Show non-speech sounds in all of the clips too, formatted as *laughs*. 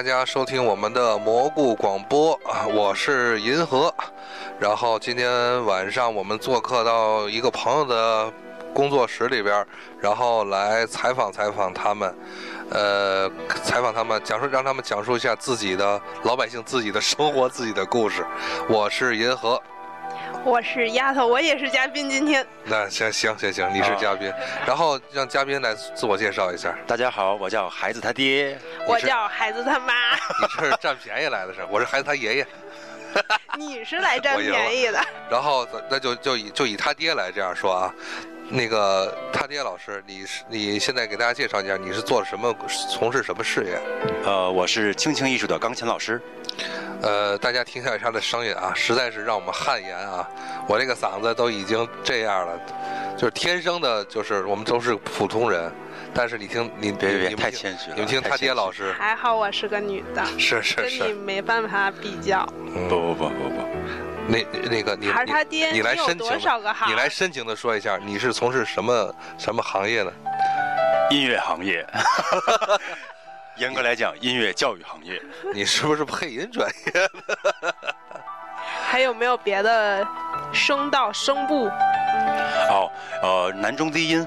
大家收听我们的蘑菇广播啊，我是银河。然后今天晚上我们做客到一个朋友的工作室里边，然后来采访采访他们，呃，采访他们，讲述让他们讲述一下自己的老百姓自己的生活、自己的故事。我是银河。我是丫头，我也是嘉宾。今天那行行行行，你是嘉宾，然后让嘉宾来自我介绍一下。大家好，我叫孩子他爹，我叫孩子他妈。你这是占便宜来的是？我是孩子他爷爷。*laughs* 你是来占便宜的。然后那就就以就以他爹来这样说啊。那个他爹老师，你是你现在给大家介绍一下，你是做什么，从事什么事业？呃，我是青青艺术的钢琴老师。呃，大家听一下他的声音啊，实在是让我们汗颜啊！我这个嗓子都已经这样了，就是天生的，就是我们都是普通人。但是你听，你别别太谦虚了，你们听他爹老师。还好我是个女的，是是是，跟你没办法比较。不不不不不。那那个你还是他爹，你来深情，你来深情的说一下，你是从事什么什么行业的？音乐行业。*laughs* 严格来讲，音乐教育行业。*laughs* 你是不是配音专业的？*laughs* 还有没有别的声道声部？哦，呃，男中低音。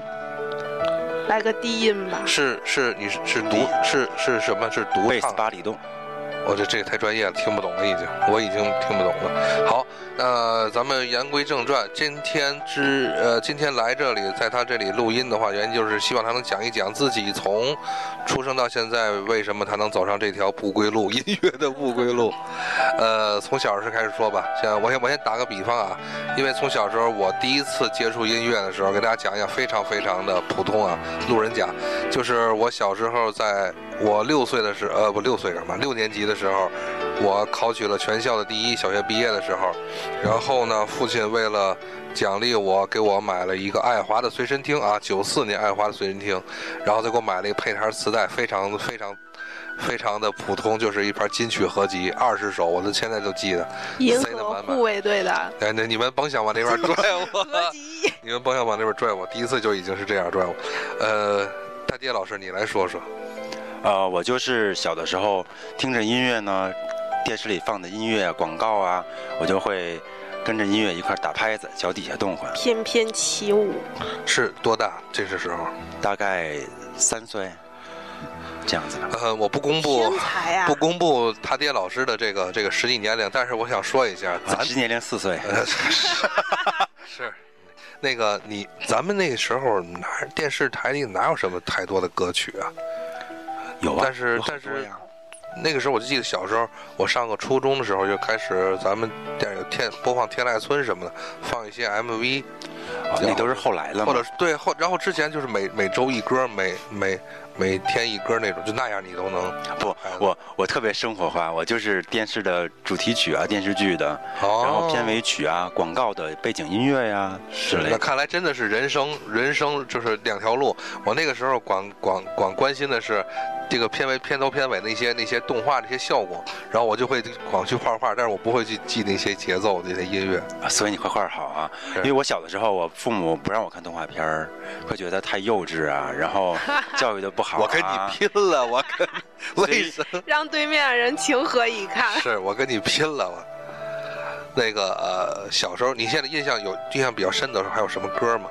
来个低音吧。是是，你是是独是是什么？是独贝斯巴里动。我这这个太专业了，听不懂了，已经，我已经听不懂了。好，那咱们言归正传，今天之呃，今天来这里，在他这里录音的话，原因就是希望他能讲一讲自己从出生到现在，为什么他能走上这条不归路，音乐的不归路。呃，从小时候开始说吧，先我先我先打个比方啊，因为从小时候我第一次接触音乐的时候，给大家讲一讲，非常非常的普通啊，路人甲，就是我小时候在。我六岁的时，呃，不六岁干嘛？六年级的时候，我考取了全校的第一。小学毕业的时候，然后呢，父亲为了奖励我，给我买了一个爱华的随身听啊，九四年爱华的随身听，然后再给我买了一个配台磁带，非常非常非常的普通，就是一盘金曲合集，二十首，我都现在都记得。银河护卫队的。哎，那你们甭想往那边拽我。*laughs* 你们甭想往那边拽我，第一次就已经是这样拽我。呃，大爹老师，你来说说。呃，我就是小的时候听着音乐呢，电视里放的音乐广告啊，我就会跟着音乐一块打拍子，脚底下动换，翩翩起舞。是多大？这是时候大概三岁，这样子。呃，我不公布，不公布他爹老师的这个这个实际年龄，但是我想说一下，咱实际年龄四岁。*laughs* 是，那个你咱们那个时候哪电视台里哪有什么太多的歌曲啊？有，但是但是，那个时候我就记得小时候，我上个初中的时候就开始咱们电影有天播放《天籁村》什么的，放一些 MV，那都是后来的，或者对后，然后之前就是每每周一歌，每每。每天一歌那种，就那样你都能不？我我特别生活化，我就是电视的主题曲啊，电视剧的，然后片尾曲啊，广告的背景音乐呀之类。那看来真的是人生，人生就是两条路。我那个时候广广广关心的是这个片尾、片头、片尾那些那些动画那些效果，然后我就会光去画画，但是我不会去记那些节奏那些音乐。所以你画画好啊？因为我小的时候，我父母不让我看动画片儿，会觉得太幼稚啊，然后 *laughs* 教育的不好。我跟你拼了！我跟为什么让对面人情何以堪？是我跟你拼了！我那个呃，小时候，你现在印象有印象比较深的时候，还有什么歌吗？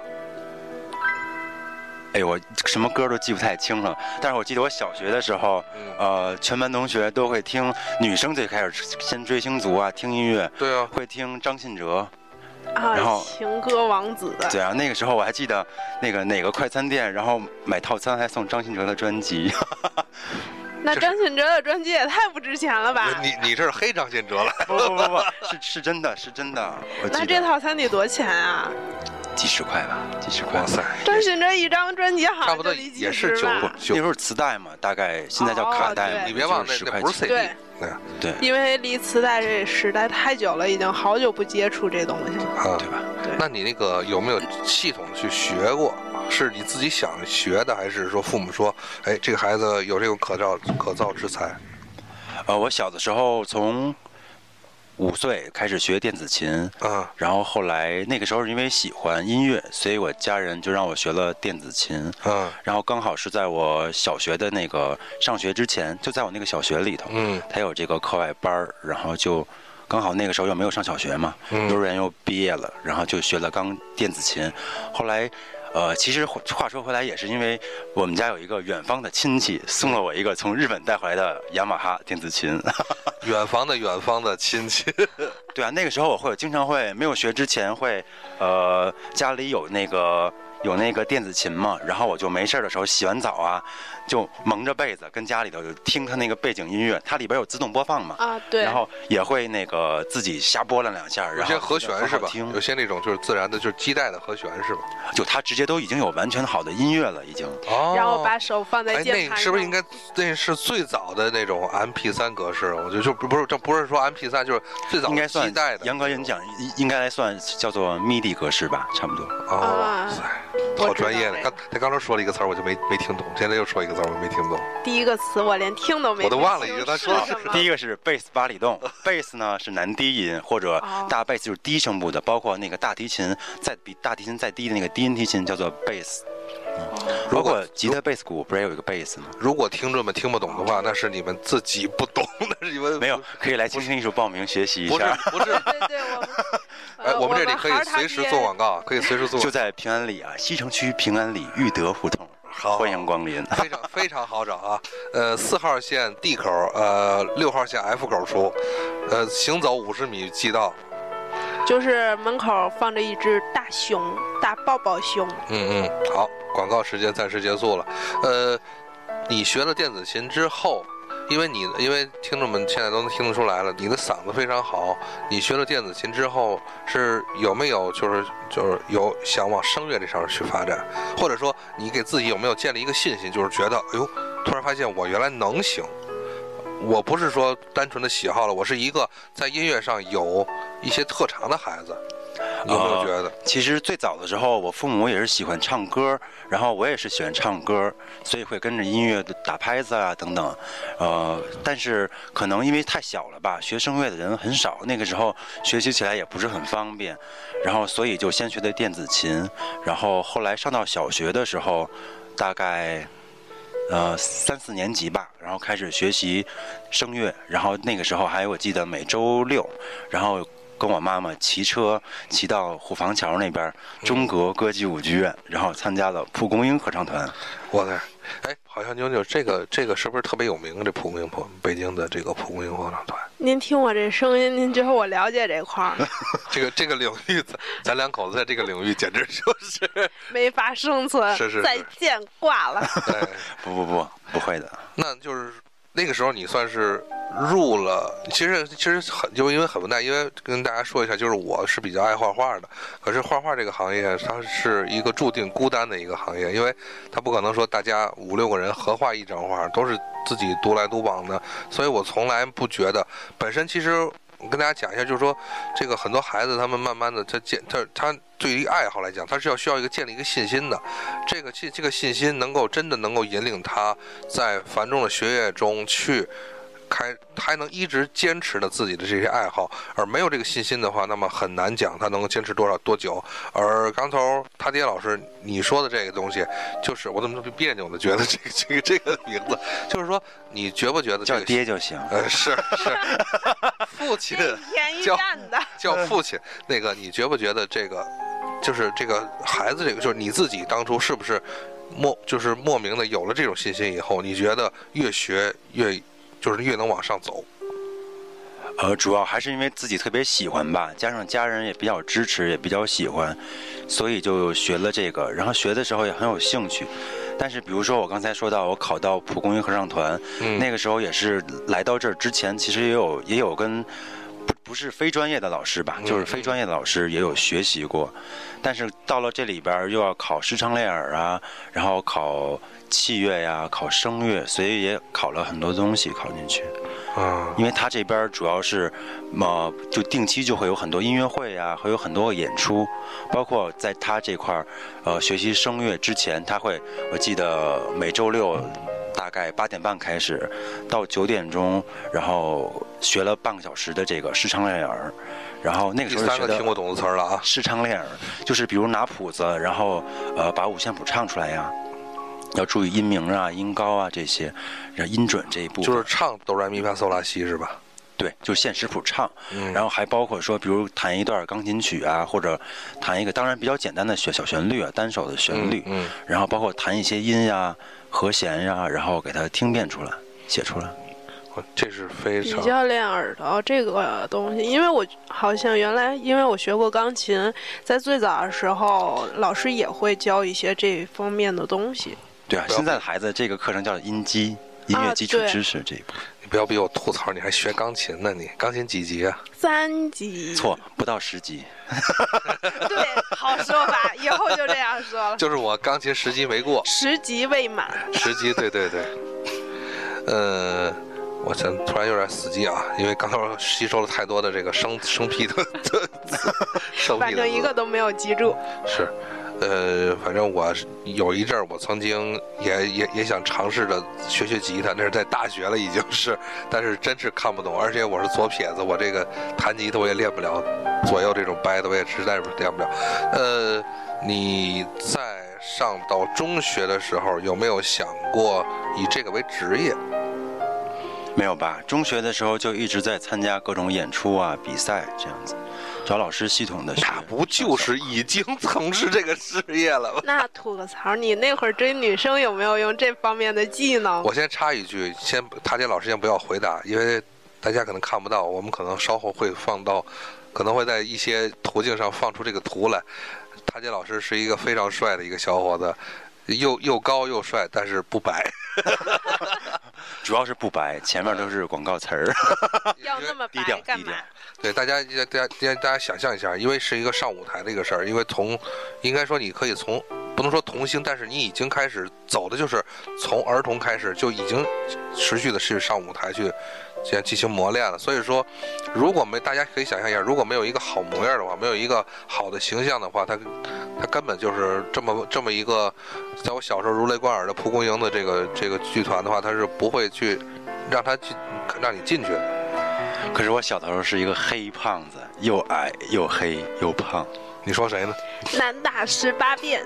哎，我什么歌都记不太清了，但是我记得我小学的时候，呃，全班同学都会听，女生最开始先追星族啊，听音乐，对啊，会听张信哲。啊，然后情歌王子的对啊，那个时候我还记得那个哪个快餐店，然后买套餐还送张信哲的专辑。*laughs* 那张信哲的专辑也太不值钱了吧？你你这是黑张信哲了？不不不不，是是真的是真的。那这套餐得多钱啊？几十块吧，几十块。哇塞！张信哲一张专辑好差不多也是九那时候磁带嘛，大概现在叫卡带，你别忘了那不是 CD。对，因为离磁带这时代太久了，已经好久不接触这东西了，对吧？对那你那个有没有系统去学过？是你自己想学的，还是说父母说，哎，这个孩子有这种可造可造之才？呃，我小的时候从五岁开始学电子琴，嗯然后后来那个时候因为喜欢音乐，所以我家人就让我学了电子琴。嗯然后刚好是在我小学的那个上学之前，就在我那个小学里头，嗯他有这个课外班儿，然后就刚好那个时候又没有上小学嘛，嗯幼儿园又毕业了，然后就学了钢电子琴。后来，呃，其实话话说回来，也是因为我们家有一个远方的亲戚送了我一个从日本带回来的雅马哈电子琴。*laughs* 远方的远方的亲戚，*laughs* 对啊，那个时候我会经常会没有学之前会，呃，家里有那个有那个电子琴嘛，然后我就没事儿的时候洗完澡啊，就蒙着被子跟家里头就听他那个背景音乐，它里边有自动播放嘛，啊，对，然后也会那个自己瞎拨了两下，然后有些和弦是吧？听有些那种就是自然的，就是基带的和弦是吧？就它直接都已经有完全好的音乐了，已经。哦然后把手放在哎，键盘上，那是不是应该那是最早的那种 M P 三格式？我觉得就不是这不是说 M P 三就是最早应该算基带的。严格来讲，应应该来算叫做 MIDI 格式吧，差不多。哦，塞，好专业的。这刚他刚才说了一个词儿，我就没没听懂，现在又说一个词儿，我没听懂。第一个词我连听都没我都忘了已经他说的是第一个是贝斯巴里动，贝斯呢是男低音或者哦大贝斯就是低声部的，包括那个大提琴再比大提琴再低的那个低音提琴叫做贝斯，包括吉他贝斯鼓不是也有一个贝斯吗？如果听众们听不懂的话，那是你们自己不懂，那是你们没有，可以来倾听艺术报名学习一不是下。不是。对对，我们哎，*laughs* 呃我们这里可以随时做广告，可以随时做。就在平安里啊，西城区平安里裕德胡同，好欢迎光临。非常非常好找啊！呃，四号线 D 口，呃，六号线 F 口出，呃，行走五十米即到。就是门口放着一只大熊，大抱抱熊。嗯嗯，好，广告时间暂时结束了。呃，你学了电子琴之后，因为你因为听众们现在都能听得出来了，你的嗓子非常好。你学了电子琴之后，是有没有就是就是有想往声乐这上面去发展，或者说你给自己有没有建立一个信心，就是觉得哎呦，突然发现我原来能行。我不是说单纯的喜好了，我是一个在音乐上有一些特长的孩子。你有没有觉得？其实最早的时候，我父母也是喜欢唱歌，然后我也是喜欢唱歌，所以会跟着音乐打拍子啊等等。呃，但是可能因为太小了吧，学声乐的人很少，那个时候学习起来也不是很方便，然后所以就先学的电子琴，然后后来上到小学的时候，大概。呃，三四年级吧，然后开始学习声乐，然后那个时候还我记得每周六，然后跟我妈妈骑车骑到虎坊桥那边中国歌剧舞剧院，然后参加了蒲公英合唱团。我的，哎，好像妞妞这个这个是不是特别有名？这蒲公英蒲北京的这个蒲公英合唱团，您听我这声音，您觉得我了解这块儿 *laughs* 这个这个领域，咱咱两口子在这个领域简直就是，*laughs* 没法生存。是是是再见，挂了。哎，*laughs* 不不不，不会的。那就是那个时候你算是入了，其实其实很就因为很无奈，因为跟大家说一下，就是我是比较爱画画的，可是画画这个行业它是一个注定孤单的一个行业，因为它不可能说大家五六个人合画一张画，都是自己独来独往的，所以我从来不觉得本身其实。我跟大家讲一下，就是说，这个很多孩子他们慢慢的，他建他他对于爱好来讲，他是要需要一个建立一个信心的，这个信这个信心能够真的能够引领他在繁重的学业中去开，还能一直坚持的自己的这些爱好，而没有这个信心的话，那么很难讲他能够坚持多少多久。而刚头他爹老师你说的这个东西，就是我怎么这么别扭的觉得这个这个这个名字，就是说你觉不觉得这叫个爹就行。呃是是父亲天一叫叫父亲，那个你觉不觉得这个就是这个孩子这个就是你自己当初是不是莫就是莫名的有了这种信心以后，你觉得越学越就是越能往上走？呃，主要还是因为自己特别喜欢吧，加上家人也比较支持，也比较喜欢，所以就学了这个。然后学的时候也很有兴趣。但是比如说我刚才说到我考到蒲公英合唱团，嗯那个时候也是来到这儿之前，其实也有也有跟不不是非专业的老师吧，嗯就是非专业的老师也有学习过。但是到了这里边又要考视唱练耳啊，然后考器乐呀、考声乐，所以也考了很多东西考进去。啊因为他这边主要是，呃，就定期就会有很多音乐会呀、会有很多演出，包括在他这块儿，呃，学习声乐之前，他会，我记得每周六大概八点半开始，到九点钟，然后学了半个小时的这个视唱练耳，然后那个时候学的个听不懂的词儿了啊，视唱练耳，就是比如拿谱子，然后呃把五线谱唱出来呀，要注意音名啊、音高啊这些，然后音准这一部分。就是唱哆来咪发嗦拉西是吧？对，就现实谱唱，嗯然后还包括说，比如弹一段钢琴曲啊，或者弹一个当然比较简单的小小旋律啊，单手的旋律，嗯，然后包括弹一些音呀、和弦呀，然后给它听辨出来、写出来。嗯这是非常比常较练耳朵这个东西，因为我好像原来因为我学过钢琴，在最早的时候老师也会教一些这方面的东西。对啊，现在的孩子这个课程叫音基。音乐基础知识这一部分你不要逼我吐槽，你还学钢琴呢？你钢琴几级啊？三级错，不到十级。*laughs* *laughs* 对，好说法，以后就这样说了。就是我钢琴十级没过，十级未满，十级，对对对。呃，我真突然有点死机啊，因为刚刚吸收了太多的这个生生僻的的 *laughs* 生僻的反正一字个都没有记住。是，呃，反正我是有一阵儿，我曾经也也也想尝试着学学吉他，那是在大学了已经是，但是真是看不懂，而且我是左撇子，我这个弹吉他我也练不了，左右这种掰的我也实在是练不了。呃，你在上到中学的时候有没有想过以这个为职业？没有吧？中学的时候就一直在参加各种演出啊、比赛这样子，找老师系统的学。那不就是已经从事这个事业了吗？*laughs* 那吐个槽，你那会儿追女生有没有用这方面的技能？我先插一句，先塔姐老师先不要回答，因为大家可能看不到，我们可能稍后会放到，可能会在一些途径上放出这个图来。塔姐老师是一个非常帅的一个小伙子，又又高又帅，但是不白。*laughs* 主要是不白，前面都是广告词儿。*laughs* 要那么低调白干嘛低调？对，大家大家大家大家想象一下，因为是一个上舞台的一个事儿，因为从应该说你可以从不能说童星，但是你已经开始走的就是从儿童开始就已经持续的是上舞台去这样进行磨练了。所以说，如果没大家可以想象一下，如果没有一个好模样的话，没有一个好的形象的话，他他根本就是这么这么一个，在我小时候如雷贯耳的蒲公英的这个这个剧团的话，他是不会去让他去让你进去的。可是我小的时候是一个黑胖子，又矮又黑又胖。你说谁呢？南大十八变。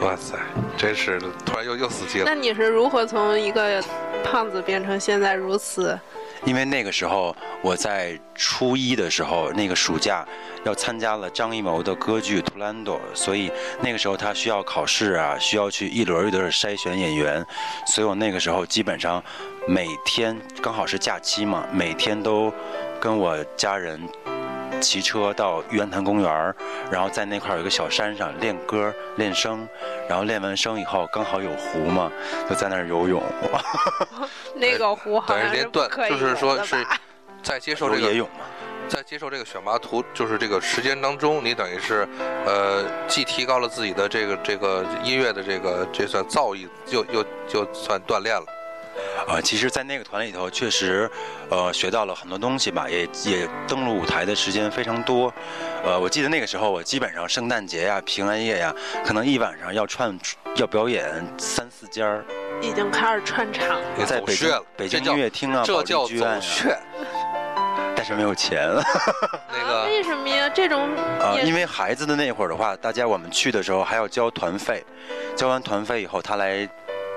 哇塞，真是的突然又又死机了那。你是如何从一个胖子变成现在如此？因为那个时候我在初一的时候，那个暑假要参加了张艺谋的歌剧《图兰朵》，所以那个时候他需要考试啊，需要去一轮一轮地筛选演员，所以我那个时候基本上每天刚好是假期嘛，每天都跟我家人骑车到玉渊潭公园儿，然后在那块儿有一个小山上练歌练声，然后练完声以后刚好有湖嘛，就在那儿游泳。*laughs* 那个湖好像是等于连段不可以就是说是？在接受这个泳嘛。在接受这个选拔图，就是这个时间当中，你等于是，呃，既提高了自己的这个这个音乐的这个这算造诣，又又就算锻炼了。呃，其实，在那个团里头，确实，呃，学到了很多东西吧，也也登陆舞台的时间非常多。呃，我记得那个时候，我基本上圣诞节呀、平安夜呀，可能一晚上要串要表演三四家儿，已经开始串场了。你在北北京音乐厅啊，保这叫走穴。但是没有钱。*laughs* 那啊个为什么呀？这种因为孩子的那会儿的话，大家我们去的时候还要交团费，交完团费以后，他来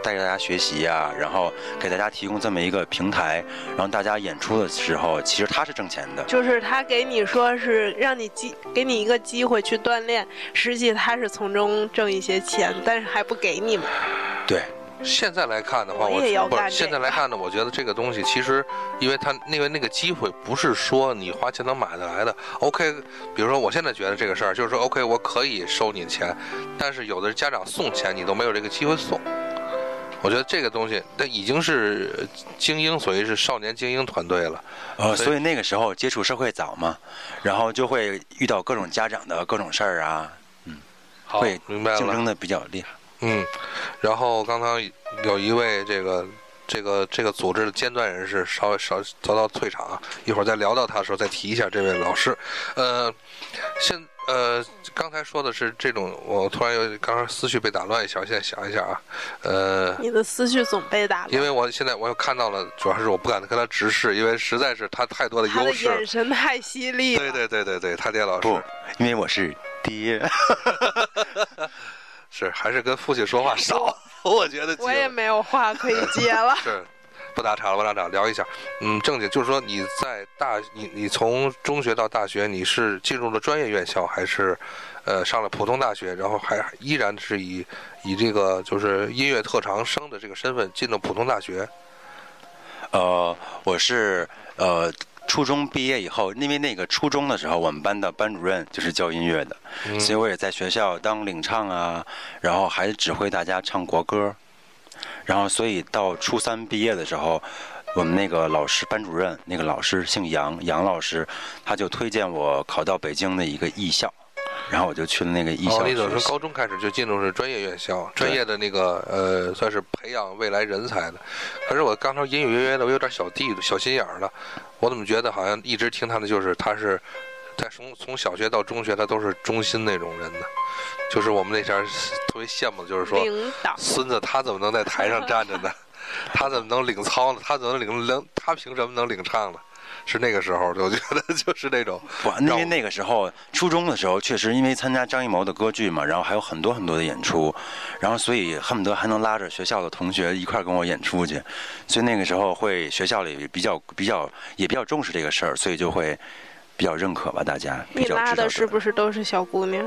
带着大家学习呀、然后给大家提供这么一个平台，然后大家演出的时候，其实他是挣钱的。就是他给你说是让你机给你一个机会去锻炼，实际他是从中挣一些钱，但是还不给你们。对，现在来看的话，我我不是也要干这现在来看呢，我觉得这个东西其实，因为它因为那个机会不是说你花钱能买得来的。OK，比如说我现在觉得这个事儿，就是说 OK，我可以收你的钱，但是有的家长送钱你都没有这个机会送。我觉得这个东西，那已经是精英，所谓是少年精英团队了。呃，所以那个时候接触社会早嘛，然后就会遇到各种家长的各种事儿啊，嗯会明白了。竞争的比较厉害。嗯，然后刚刚有一位这个这个这个组织的尖端人士稍微稍遭到退场啊，一会儿再聊到他的时候再提一下这位老师。呃，现呃，刚才说的是这种，我突然有刚刚思绪被打乱一下，我现在想一下啊，呃，你的思绪总被打乱，因为我现在我又看到了，主要是我不敢跟他直视，因为实在是他太多的他的优势。眼神太犀利了。对对对对对，他爹老师不，因为我是爹。*laughs* 是还是跟父亲说话少，*laughs* 我觉得我也没有话可以接了。*laughs* 是。不打岔了，不打岔，聊一下。嗯，正经就是说，你在大你你从中学到大学，你是进入了专业院校，还是呃上了普通大学，然后还依然是以以这个就是音乐特长生的这个身份进了普通大学？呃，我是呃初中毕业以后，因为那个初中的时候，我们班的班主任就是教音乐的，嗯所以我也在学校当领唱啊，然后还指挥大家唱国歌。然后，所以到初三毕业的时候，我们那个老师班主任，那个老师姓杨，杨老师，他就推荐我考到北京的一个艺校，然后我就去了那个艺校哦，你等于。说高中开始就进入是专业院校，专业的那个呃，算是培养未来人才的。可是我刚才隐隐约约的，我有点小地小心眼儿了。我怎么觉得好像一直听他的就是他是在从从小学到中学，他都是中心那种人呢？就是我们那前儿特别羡慕的，就是说，孙子他怎么能在台上站着呢？*laughs* 他怎么能领操呢？他怎么能领领？他凭什么能领唱呢？是那个时候，我觉得 *laughs* 就是那种不，因为那个时候初中的时候，确实因为参加张艺谋的歌剧嘛，然后还有很多很多的演出，然后所以恨不得还能拉着学校的同学一块儿跟我演出去，所以那个时候会学校里比较比较也比较重视这个事儿，所以就会比较认可吧，大家比你拉较知道这个的是不是都是小姑娘？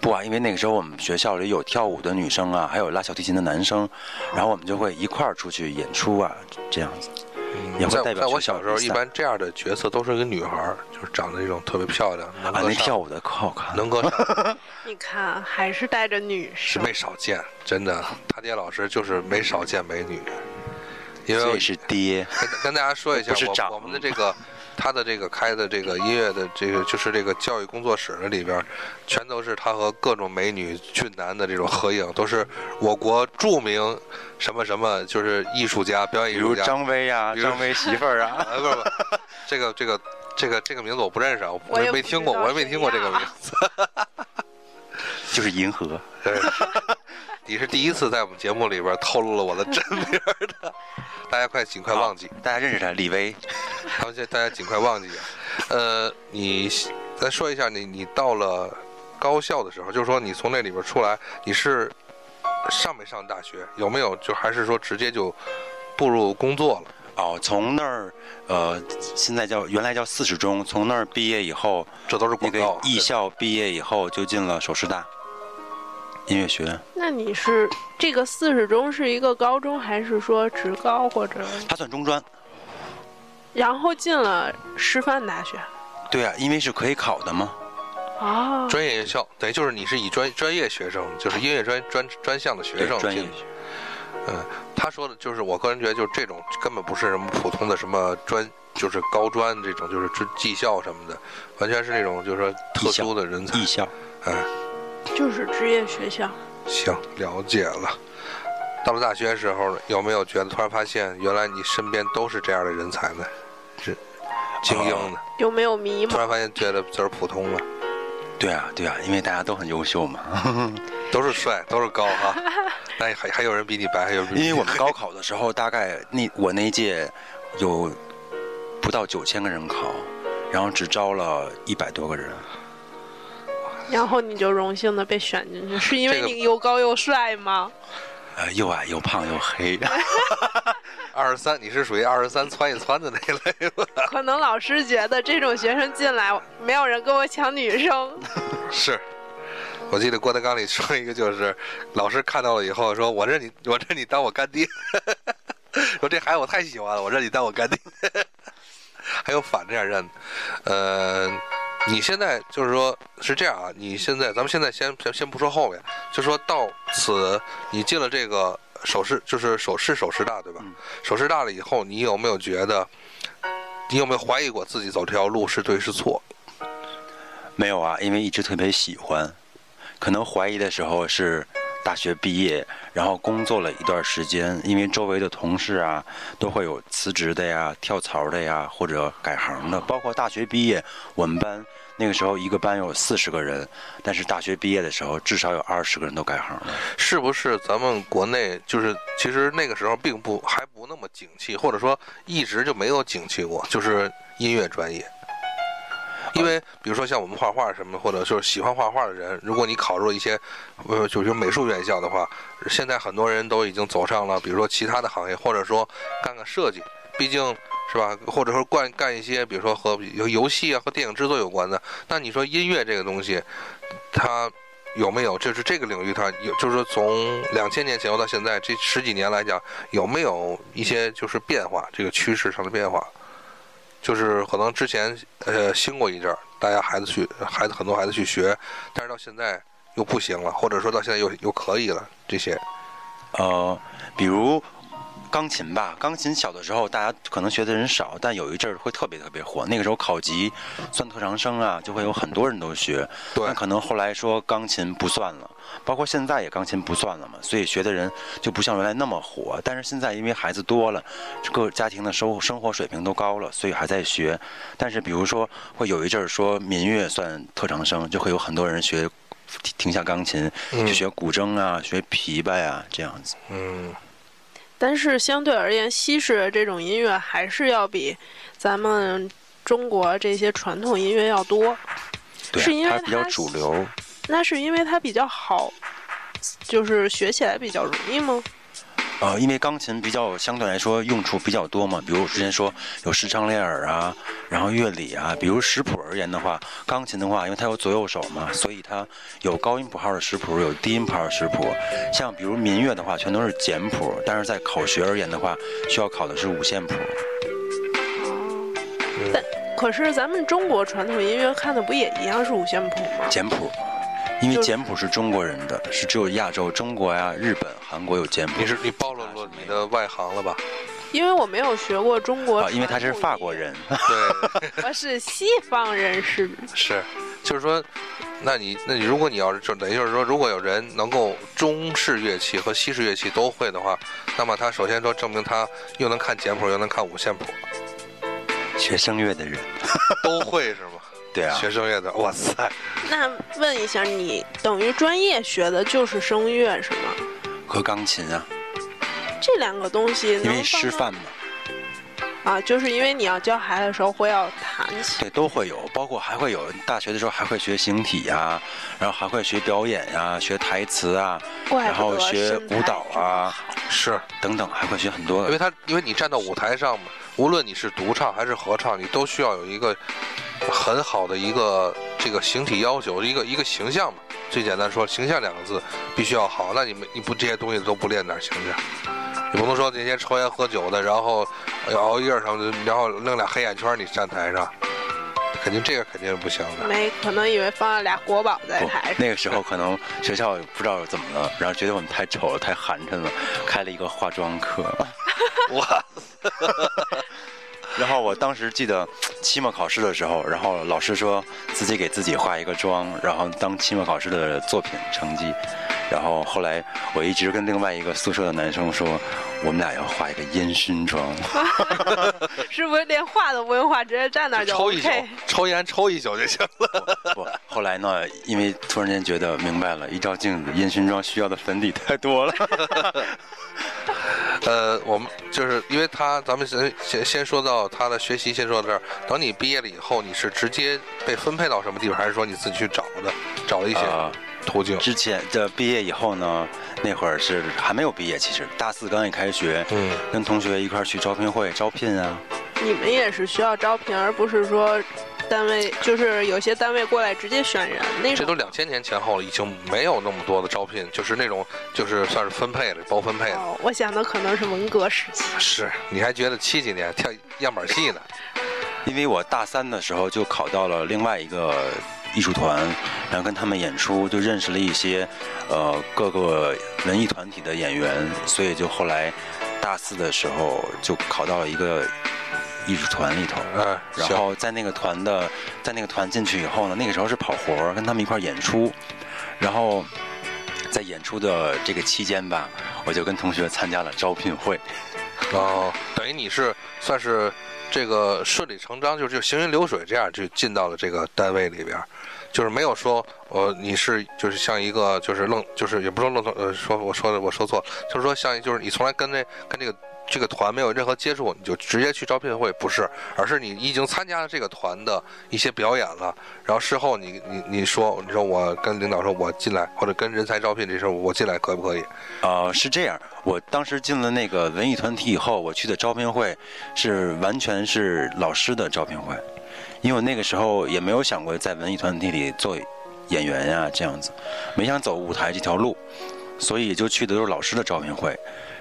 不啊，因为那个时候我们学校里有跳舞的女生啊，还有拉小提琴的男生，然后我们就会一块儿出去演出啊，这样子。也会代表在我小时候，一般这样的角色都是一个女孩儿，就是长得那种特别漂亮，能啊，那跳舞的可好看了。能歌善 *laughs* 你看，还是带着女生。是没少见，真的。他爹老师就是没少见美女，因为是爹，跟跟大家说一下不是，长我我们的这个他的这个开的这个音乐的这个就是这个教育工作室的里边，全都是他和各种美女俊男的这种合影，都是我国著名什么什么就是艺术家、表演艺术家。张薇啊，比如张薇 *laughs* 媳妇儿啊。啊，不是不是，这个这个这个这个名字我不认识啊，我我也没没听过，我也没听过这个名字。*laughs* 就是银河，对，*laughs* 你是第一次在我们节目里边透露了我的真名的，大家快尽快忘记，大家认识他，李薇。他们现在大家尽快忘记。呃，你再说一下，你你到了高校的时候，就是说你从那里边出来，你是上没上大学？有没有就还是说直接就步入工作了？哦，从那儿，呃，现在叫原来叫四十中，从那儿毕业以后，这都是那个广告啊。艺校毕业以后就进了首师大音乐学院，那你是这个四十中是一个高中，还是说职高或者？它算中专。然后进了师范大学。对啊，因为是可以考的嘛。哦，专业院校，等于就是你是以专专业学生，就是音乐专专专项的学，生进专业。嗯，他说的就是，我个人觉得就是这种根本不是什么普通的什么专，就是高专这种，就是技技校什么的，完全是那种就是说特殊的人才。艺校。哎，就是职业学校。行，了解了。到了大学的时候，有没有觉得突然发现，原来你身边都是这样的人才呢？是精英呢？有没有迷茫？突然发现，觉得自个儿普通了，对啊，对啊，因为大家都很优秀嘛。都是帅，都是高哈。*laughs* 那还还有人比你白，还有人比你因为我们高 *laughs* 考的时候，大概那我那一届有不到九千个人考，然后只招了一百多个人。然后你就荣幸的被选进去，*laughs* 是因为你又高又帅吗？呃，又矮又胖又黑，*laughs* 二十三，你是属于二十三窜一窜的那一类吧？*laughs* 可能老师觉得这种学生进来，没有人跟我抢女生。*laughs* 是，我记得郭德纲里说一个，就是老师看到了以后说：“我认你，我认你当我干爹。”说这孩子我太喜欢了，我认你当我干爹。还有反这样认嗯，呃，你现在就是说是这样啊？你现在咱们现在先先先不说后面，就说到此你进了这个首师，就是首饰首师大对吧？嗯首师大了以后，你有没有觉得，你有没有怀疑过自己走这条路是对是错？没有啊，因为一直特别喜欢。可能怀疑的时候是大学毕业，然后工作了一段时间，因为周围的同事啊都会有辞职的呀、跳槽的呀，或者改行的。包括大学毕业，我们班那个时候一个班有四十个人，但是大学毕业的时候至少有二十个人都改行了。是不是咱们国内就是其实那个时候并不还不那么景气，或者说一直就没有景气过，就是音乐专业。因为比如说像我们画画什么，或者就是喜欢画画的人，如果你考入一些呃就是美术院校的话，现在很多人都已经走上了比如说其他的行业，或者说干干设计，毕竟是吧？或者说干干一些比如说和游游戏啊和电影制作有关的。那你说音乐这个东西，它有没有就是这个领域它有就是说从两千年前后到现在这十几年来讲，有没有一些就是变化这个趋势上的变化？就是可能之前呃兴过一阵儿，大家孩子去孩子很多孩子去学，但是到现在又不行了，或者说到现在又又可以了这些。呃，比如钢琴吧，钢琴小的时候大家可能学的人少，但有一阵儿会特别特别火。那个时候考级算特长生啊，就会有很多人都学。对那可能后来说钢琴不算了，包括现在也钢琴不算了嘛，所以学的人就不像原来那么火。但是现在因为孩子多了，各家庭的生生活水平都高了，所以还在学。但是比如说会有一阵儿说民乐算特长生，就会有很多人学。停停下钢琴，嗯去学古筝啊，学琵琶呀、这样子。嗯，但是相对而言，西式的这种音乐还是要比咱们中国这些传统音乐要多。对，是因为它比较主流。那是因为它比较好，就是学起来比较容易吗？呃，因为钢琴比较相对来说用处比较多嘛，比如我之前说有视唱练耳啊，然后乐理啊，比如识谱而言的话，钢琴的话，因为它有左右手嘛，所以它有高音谱号的识谱，有低音谱号的识谱。像比如民乐的话，全都是简谱，但是在考学而言的话，需要考的是五线谱。但可是咱们中国传统音乐看的不也一样是五线谱吗？简谱，因为就简谱是中国人的，是只有亚洲中国呀、日本、韩国有简谱。你是你暴露了你的外行了吧？因为我没有学过中国、啊，因为他是法国人。*laughs* 对，我是西方人士。是，就是说，那你那你如果你要是就等于就是说，如果有人能够中式乐器和西式乐器都会的话，那么他首先说证明他又能看简谱又能看五线谱，学声乐的人，都会是吗？*laughs* 对啊，学声乐的，哇塞，那问一下，你等于专业学的就是声乐是吗？和钢琴啊，这两个东西能因为师范嘛，啊，就是因为你要教孩子的时候会要弹琴。对，都会有，包括还会有大学的时候还会学形体呀、然后还会学表演呀、学台词啊，然后学舞蹈啊是等等，还会学很多的因为他因为你站到舞台上嘛，无论你是独唱还是合唱，你都需要有一个很好的一个这个形体要求，一个一个形象嘛。最简单说，形象两个字必须要好。那你们你不这些东西都不练，哪儿形象？你不能说那些抽烟喝酒的，然后哎熬夜什么的，然后弄俩黑眼圈，你站台上，肯定这个肯定是不行的。没可能以为放了俩国宝在台上。那个时候可能学校也不知道怎么了，然后觉得我们太丑了、太寒碜了，开了一个化妆课。*laughs* 哇，*laughs* 然后我当时记得期末考试的时候，然后老师说自己给自己化一个妆，然后当期末考试的作品成绩。然后后来我一直跟另外一个宿舍的男生说，我们俩要画一个烟熏妆。*laughs* 是不是连画都不用画，直接站那儿就抽一宿 OK？，抽烟抽一宿就行了。*laughs* 不，后来呢，因为突然间觉得明白了，一照镜子，烟熏妆需要的粉底太多了。*laughs* 呃，我们就是因为他，咱们先先先说到他的学习，先说到这儿。等你毕业了以后，你是直接被分配到什么地方，还是说你自己去找的，找了一些呃，途径？之前的毕业以后呢，那会儿是还没有毕业，其实大四刚一开学，嗯，跟同学一块儿去招聘会招聘啊。你们也是需要招聘，而不是说单位就是有些单位过来直接选人那种。这都两千年前后了，已经没有那么多的招聘，就是那种就是算是分配了，包分配了。哦，我想的可能是文革时期。是，你还觉得七几年跳样板戏呢？因为我大三的时候就考到了另外一个艺术团，然后跟他们演出，就认识了一些呃各个文艺团体的演员，所以就后来大四的时候就考到了一个艺术团里头。嗯，然，后在那个团的，在那个团进去以后呢，那个时候是跑活儿，跟他们一块儿演出，然后在演出的这个期间吧，我就跟同学参加了招聘会。哦，等于你是算是这个顺理成章，就是就行云流水这样就进到了这个单位里边儿，就是没有说呃你是就是像一个就是愣就是也不说愣头呃说我说的我说错，就是说像就是你从来跟这跟这个。这个团没有任何接触，你就直接去招聘会，不是，而是你已经参加了这个团的一些表演了，然后事后你你你说你说我跟领导说我进来，或者跟人才招聘这事我进来可不可以？呃，是这样，我当时进了那个文艺团体以后，我去的招聘会是完全是老师的招聘会，因为我那个时候也没有想过在文艺团体里做演员呀这样子，没想走舞台这条路，所以就去的都是老师的招聘会。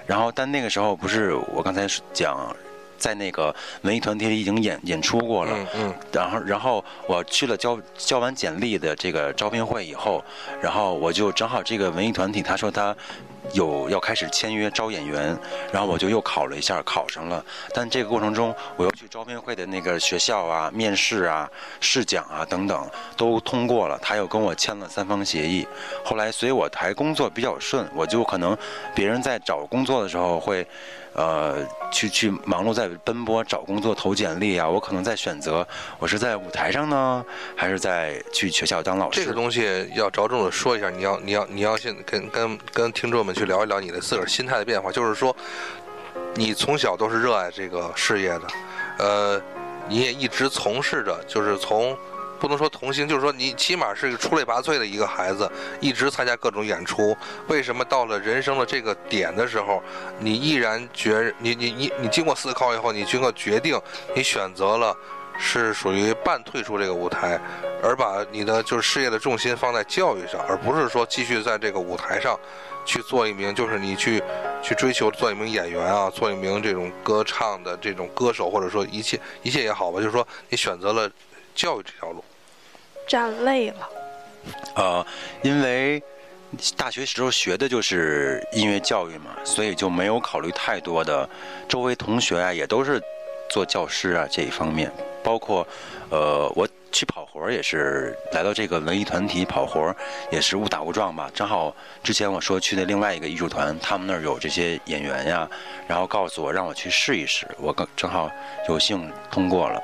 然后，但那个时候不是我刚才讲，在那个文艺团体里已经演演出过了。嗯嗯。然后，然后我去了交交完简历的这个招聘会以后，然后我就正好这个文艺团体他说他有要开始签约招演员，然后我就又考了一下，考上了。但这个过程中，我又去招聘会的那个学校啊、面试啊、试讲啊等等都通过了，他又跟我签了三方协议。后来，所以我还工作比较顺，我就可能别人在找工作的时候会。呃，去去忙碌在奔波找工作投简历啊，我可能在选择我是在舞台上呢，还是在去学校当老师。这个东西要着重的说一下，你要你要你要先跟跟跟听众们去聊一聊你的自个儿心态的变化，就是说，你从小都是热爱这个事业的，呃，你也一直从事着，就是从。不能说童星，就是说你起码是个出类拔萃的一个孩子，一直参加各种演出。为什么到了人生的这个点的时候，你毅然决你你你你经过思考以后，你经过决定，你选择了是属于半退出这个舞台，而把你的就是事业的重心放在教育上，而不是说继续在这个舞台上去做一名就是你去去追求做一名演员啊，做一名这种歌唱的这种歌手，或者说一切一切也好吧，就是说你选择了教育这条路。站累了，呃，因为大学时候学的就是音乐教育嘛，所以就没有考虑太多的。周围同学啊，也都是做教师啊这一方面，包括呃，我去跑活也是来到这个文艺团体跑活，也是误打误撞吧。正好之前我说去的另外一个艺术团，他们那儿有这些演员呀，然后告诉我让我去试一试，我刚正好有幸通过了。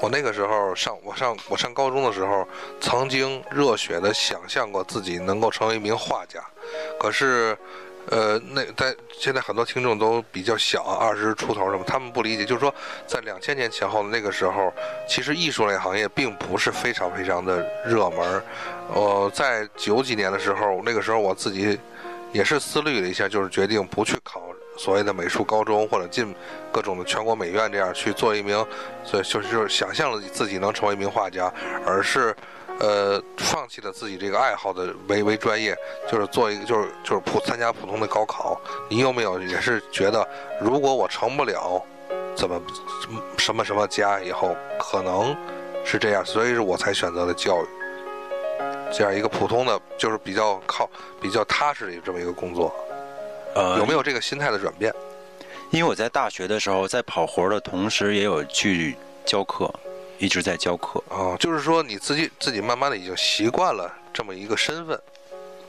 我那个时候上我上我上高中的时候，曾经热血的想象过自己能够成为一名画家，可是，呃，那在现在很多听众都比较小，二十出头什么，他们不理解，就是说，在两千年前后的那个时候，其实艺术类行业并不是非常非常的热门。呃，在九几年的时候，那个时候我自己也是思虑了一下，就是决定不去考。所谓的美术高中或者进各种的全国美院这样去做一名，所以就是就是想象了自己能成为一名画家，而是，呃，放弃了自己这个爱好的为为专业，就是做一个就是就是普参加普通的高考。你有没有也是觉得，如果我成不了，怎么什么什么家以后可能是这样，所以是我才选择了教育，这样一个普通的就是比较靠比较踏实的这么一个工作。呃，有没有这个心态的转变？因为我在大学的时候，在跑活的同时，也有去教课，一直在教课。哦，就是说你自己自己慢慢的已经习惯了这么一个身份，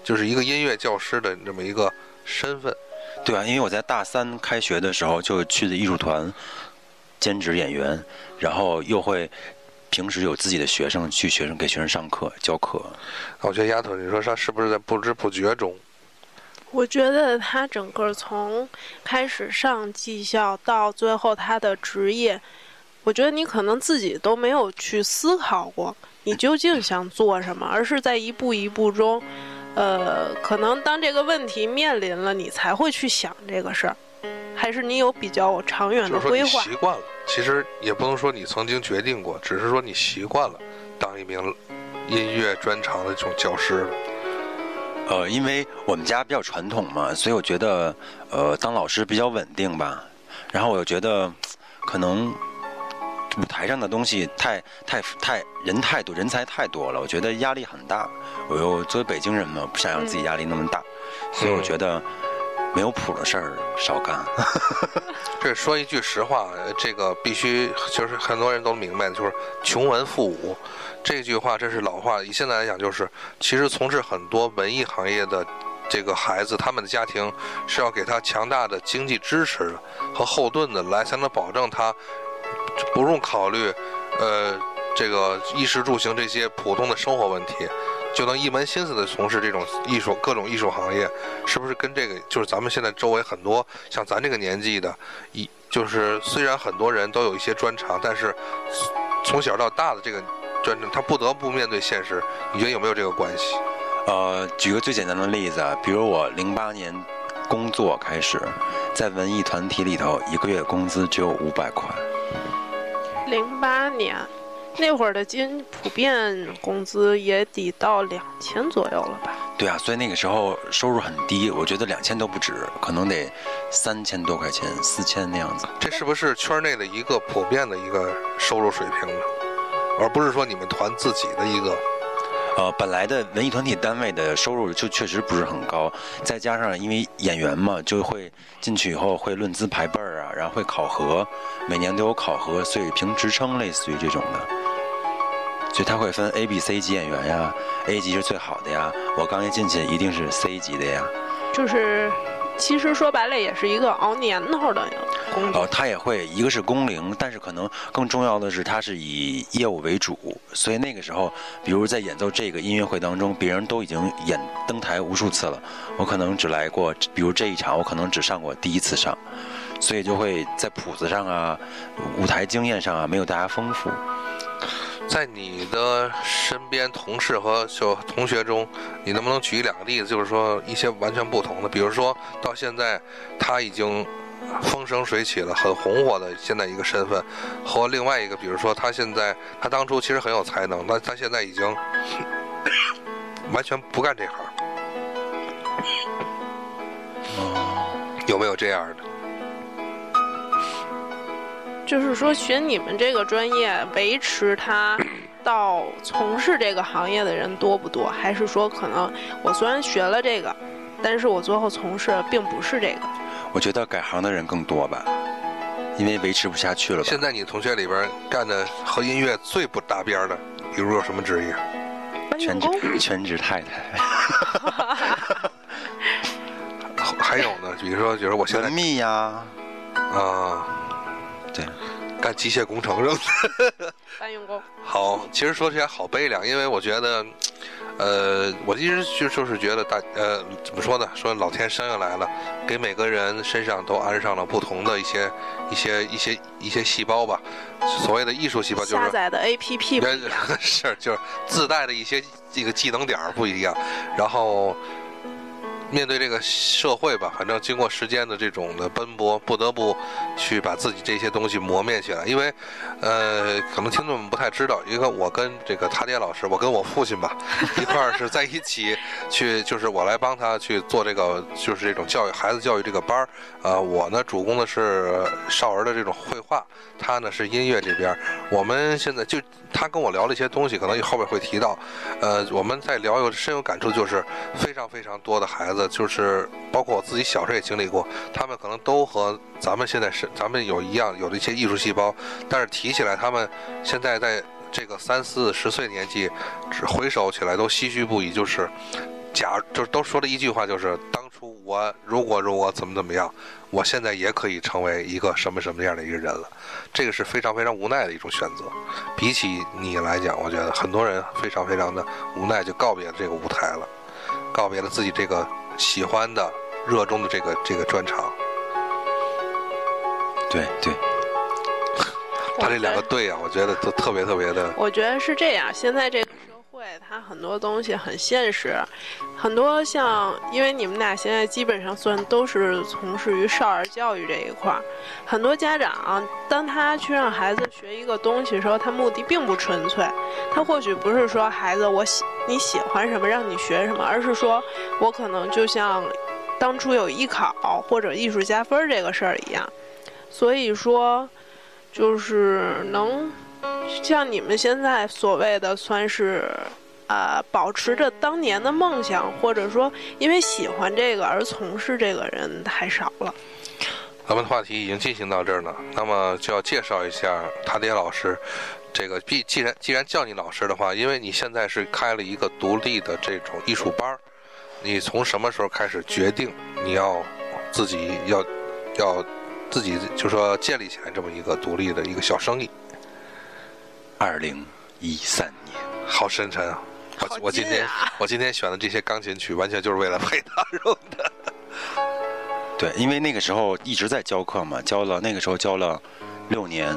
就是一个音乐教师的这么一个身份。对啊，因为我在大三开学的时候就去的艺术团兼职演员，然后又会平时有自己的学生去学生给学生上课教课。我觉得丫头，你说他是不是在不知不觉中？我觉得他整个从开始上技校到最后他的职业，我觉得你可能自己都没有去思考过你究竟想做什么，而是在一步一步中，呃，可能当这个问题面临了，你才会去想这个事儿，还是你有比较长远的规划？习惯了，其实也不能说你曾经决定过，只是说你习惯了当一名音乐专长的这种教师了。呃，因为我们家比较传统嘛，所以我觉得，呃，当老师比较稳定吧。然后我又觉得，可能舞台上的东西太太太人太多，人才太多了，我觉得压力很大。我又作为北京人嘛，不想让自己压力那么大，所以我觉得没有谱的事儿少干。*laughs* 这说一句实话，这个必须就是很多人都明白的，就是穷文富武。这句话这是老话，以现在来讲，就是其实从事很多文艺行业的这个孩子，他们的家庭是要给他强大的经济支持和后盾的，来才能保证他不用考虑，呃，这个衣食住行这些普通的生活问题，就能一门心思的从事这种艺术各种艺术行业，是不是跟这个就是咱们现在周围很多像咱这个年纪的，一就是虽然很多人都有一些专长，但是从小到大的这个专长，他不得不面对现实，你觉得有没有这个关系？呃，举个最简单的例子啊，比如我零八年工作开始，在文艺团体里头，一个月工资只有五百块。零八年那会儿的金普遍工资也得到两千左右了吧？对啊，所以那个时候收入很低，我觉得两千都不止，可能得三千多块钱、四千那样子。这是不是圈内的一个普遍的一个收入水平呢？而不是说你们团自己的一个。呃，本来的文艺团体单位的收入就确实不是很高，再加上因为演员嘛，就会进去以后会论资排辈儿啊，然后会考核，每年都有考核，所以评职称类似于这种的，所以他会分 A、B、C 级演员呀，A 级是最好的呀，我刚一进去一定是 C 级的呀。就是，其实说白了也是一个熬年头的工作。哦，他也会，一个是工龄，但是可能更重要的是，他是以业务为主，所以那个时候，比如在演奏这个音乐会当中，别人都已经演登台无数次了，我可能只来过，比如这一场，我可能只上过第一次上，所以就会在谱子上啊、舞台经验上啊，没有大家丰富。在你的身边同事和就同学中，你能不能举一两个例子，就是说一些完全不同的？比如说到现在他已经风生水起了，很红火的现在一个身份，和另外一个，比如说他现在他当初其实很有才能，但他现在已经完全不干这行，有没有这样的？就是说，学你们这个专业，维持它 *clears throat* 到从事这个行业的人多不多？还是说，可能我虽然学了这个，但是我最后从事的并不是这个？我觉得改行的人更多吧，因为维持不下去了吧。现在你同学里边干的和音乐最不搭边的，比如有什么职业？全？职 *clears throat* 全职太太，*laughs* 还有呢，比如说，比如说我现在文秘呀，啊，对，干机械工程是吧？*laughs* 搬运工。好，其实说起来好悲凉，因为我觉得，呃，我一直就就是觉得大呃怎么说呢？说老天生下来了，给每个人身上都安上了不同的一些一些一些一些细胞吧。所谓的艺术细胞就是下载的 APP 不 *laughs* 是就是自带的一些这个技能点儿不一样，然后面对这个社会吧，反正经过时间的这种的奔波，不得不去把自己这些东西磨灭起来。因为，呃，可能听众们不太知道，因为我跟这个他爹老师，我跟我父亲吧 *laughs* 一块儿是在一起去，就是我来帮他去做这个，就是这种教育孩子教育这个班儿。呃，我呢主攻的是少儿的这种绘画，他呢是音乐这边儿。我们现在就他跟我聊了一些东西，可能后边会提到。呃，我们在聊有深有感触，就是非常非常多的孩子，就是包括我自己小时候也经历过，他们可能都和咱们现在是咱们有一样有的一些艺术细胞，但是提起来他们现在在这个三四十岁年纪，只回首起来都唏嘘不已，就是假就是都说了一句话，就是当初我如果如果怎么怎么样，我现在也可以成为一个什么什么样的一个人了，这个是非常非常无奈的一种选择。比起你来讲，我觉得很多人非常非常的无奈，就告别这个舞台了，告别了自己这个喜欢的、热衷的这个这个专场。对对，*laughs* 他这两个对啊，我觉得都特别特别的。我觉得是这样，现在这很多东西很现实，很多像因为你们俩现在基本上算都是从事于少儿教育这一块儿，很多家长当他去让孩子学一个东西的时候，他目的并不纯粹，他或许不是说孩子我喜你喜欢什么让你学什么，而是说我可能就像当初有艺考或者艺术加分这个事儿一样，所以说就是能像你们现在所谓的算是。呃，保持着当年的梦想，或者说因为喜欢这个而从事这个人太少了。咱们的话题已经进行到这儿了，那么就要介绍一下他爹老师。这个既既然既然叫你老师的话，因为你现在是开了一个独立的这种艺术班儿，你从什么时候开始决定你要自己要要自己就说建立起来这么一个独立的一个小生意？二零一三年，好深沉啊！我我今天我今天选的这些钢琴曲，完全就是为了配他 *laughs* 用的。对，因为那个时候一直在教课嘛，教了那个时候教了六年，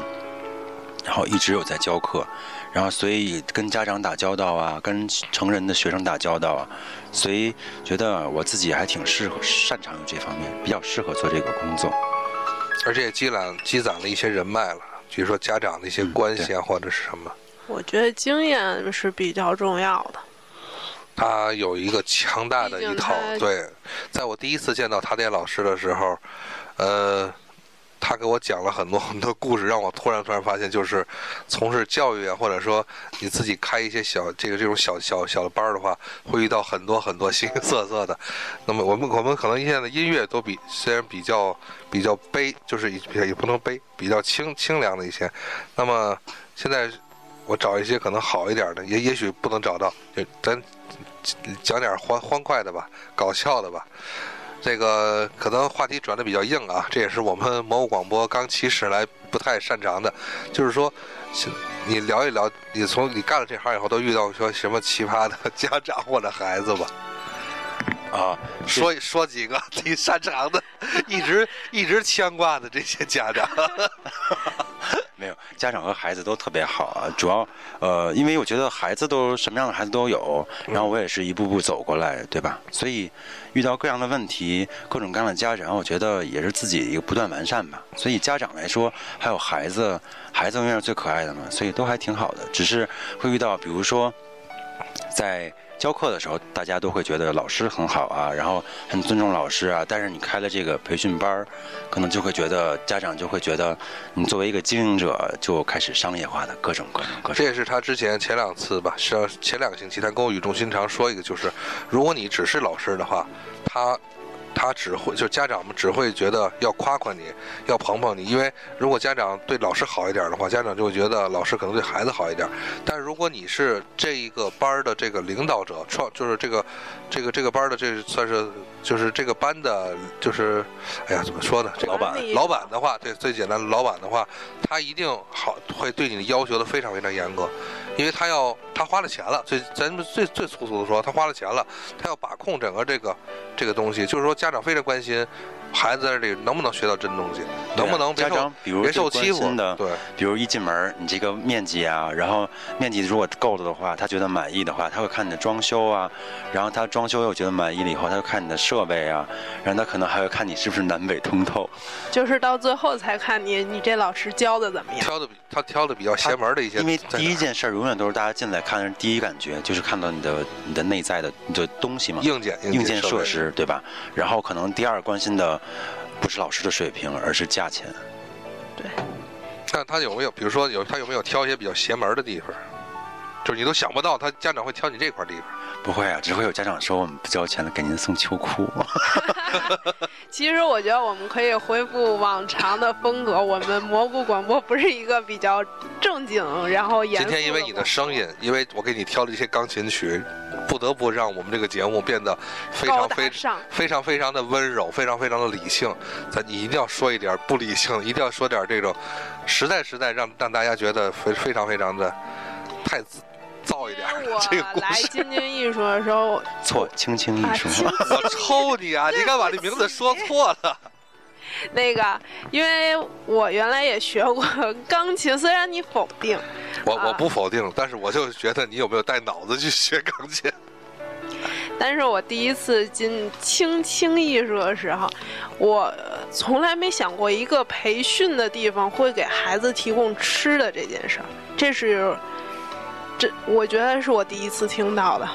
然后一直有在教课，然后所以跟家长打交道啊，跟成人的学生打交道啊，所以觉得我自己还挺适合擅长于这方面，比较适合做这个工作。而且也积攒积攒了一些人脉了，比如说家长的一些嗯关系啊，或者是什么。我觉得经验是比较重要的。他有一个强大的一套。对，在我第一次见到塔点老师的时候，呃，他给我讲了很多 *laughs* 很多故事，让我突然突然发现，就是从事教育啊，或者说你自己开一些小这个这种小小小的班儿的话，会遇到很多很多形形色色的。那么我们我们可能现在的音乐都比虽然比较比较悲，就是也也不能悲，比较清清凉的一些。那么现在我找一些可能好一点的，也也许不能找到，就咱讲点欢欢快的吧，搞笑的吧。这个可能话题转的比较硬啊，这也是我们 *laughs* 魔物广播刚起始来不太擅长的，就是说，你聊一聊，你从你干了这行以后，都遇到说什么奇葩的 *laughs* 家长或者孩子吧？啊，说说几个 *laughs* 你擅长的，一直一直牵挂的这些家长。*laughs* 没有，家长和孩子都特别好啊。主要呃，因为我觉得孩子都什么样的孩子都有，然后我也是一步步走过来，对吧？所以遇到各样的问题，各种各样的家长，我觉得也是自己一个不断完善吧。所以家长来说，还有孩子，孩子永远是最可爱的嘛，所以都还挺好的。只是会遇到，比如说在。教课的时候，大家都会觉得老师很好啊，然后很尊重老师啊。但是你开了这个培训班儿，可能就会觉得家长就会觉得你作为一个经营者就开始商业化的各种各种各种。这也是他之前前两次吧，是前两个星期他跟我语重心长说一个，就是如果你只是老师的话，他他只会就家长们只会觉得要夸夸你，要捧捧你，因为如果家长对老师好一点的话，家长就会觉得老师可能对孩子好一点。但如果你是这一个班的这个领导者，创就是这个这个这个班的这算是就是这个班的，就是哎呀怎么说呢？这老板老板的话，对最简单的老板的话，他一定好会对你的要求的非常非常严格，因为他要他花了钱了，最咱们最最粗俗的说，他花了钱了，他要把控整个这个这个东西，就是说家长非常关心孩子在这里能不能学到真东西，能不能别受家长，比如别受欺负关心的，对。比如一进门，你这个面积啊，然后面积如果够了的话，他觉得满意的话，他会看你的装修啊，然后他装修又觉得满意了以后，他会看你的设备啊，然后他可能还会看你是不是南北通透。就是到最后才看你你这老师教的怎么样。挑的比他挑的比较邪门的一些因为第一件事儿永远都是大家进来看的第一感觉，就是看到你的你的内在的你的东西嘛，硬件硬件设施对吧？然后可能第二关心的不是老师的水平，而是价钱。对。但他有没有，比如说有他有没有挑一些比较邪门的地方，就是你都想不到他家长会挑你这块地方。不会啊，只会有家长说我们不交钱了，给您送秋裤。*laughs* *laughs* 其实我觉得我们可以恢复往常的风格。我们蘑菇广播不是一个比较正经，然后严今天因为你的声音，因为我给你挑了一些钢琴曲，不得不让我们这个节目变得非常非常上。非常非常的温柔，非常非常的理性。咱你一定要说一点不理性，一定要说点这种实在实在让让大家觉得非非常非常的太燥一点儿的 *laughs* 这个故我来事。京津艺术的时候，*laughs* 错，轻轻一啊，说。亲 *laughs* 我抽你啊！你敢把这名字说错了？那个，因为我原来也学过钢琴，虽然你否定，啊我我不否定，但是我就觉得你有没有带脑子去学钢琴？但是我第一次进轻轻艺术的时候，我从来没想过一个培训的地方会给孩子提供吃的这件事儿，这是这我觉得是我第一次听到的。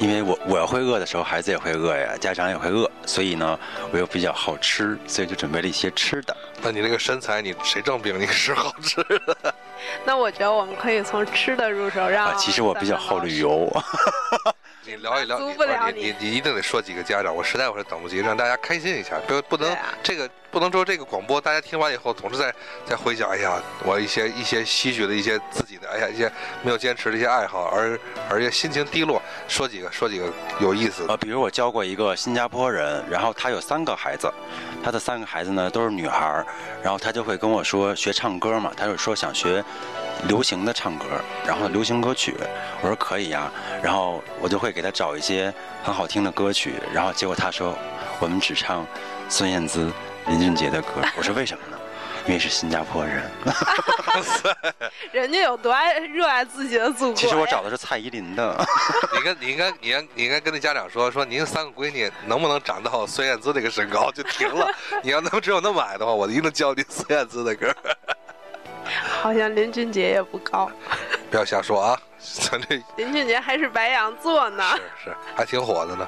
因为我我要会饿的时候，孩子也会饿呀，家长也会饿，所以呢，我又比较好吃，所以就准备了一些吃的。那你那个身材，你谁证明你是好吃的？*laughs* 那我觉得我们可以从吃的入手，让、啊，其实我比较好旅。游，你你聊一聊，满你你你。一定得说几个家长，我实在我是等不及，让大家开心一下，不不能、啊。这个不能说这个广播大家听完以后总是在在回想，哎呀，我一些一些吸取的一些自己的，哎呀一些没有坚持的一些爱好，而而且心情低落，说几个说几个有意思的，呃，比如我教过一个新加坡人，然后他有三个孩子，他的三个孩子呢都是女孩儿，然后他就会跟我说学唱歌嘛，他就说想学流行的唱歌，然后流行歌曲，我说可以呀，然后我就会给他找一些很好听的歌曲，然后结果他说我们只唱孙燕姿、林俊杰的歌，*laughs* 我说为什么呢？因为是新加坡人。*laughs* 人家有多爱热爱自己的祖国。其实我找的是蔡依林的。*laughs* 你跟你应该你应该你应该跟那家长说说，您三个闺女能不能长到孙燕姿那个身高就停了。你要能只有那么矮的话，我一定教你孙燕姿的歌。*laughs* 好像林俊杰也不高，*laughs* 不要瞎说啊，咱这 *laughs* 林俊杰还是白羊座呢。是是还挺火的呢。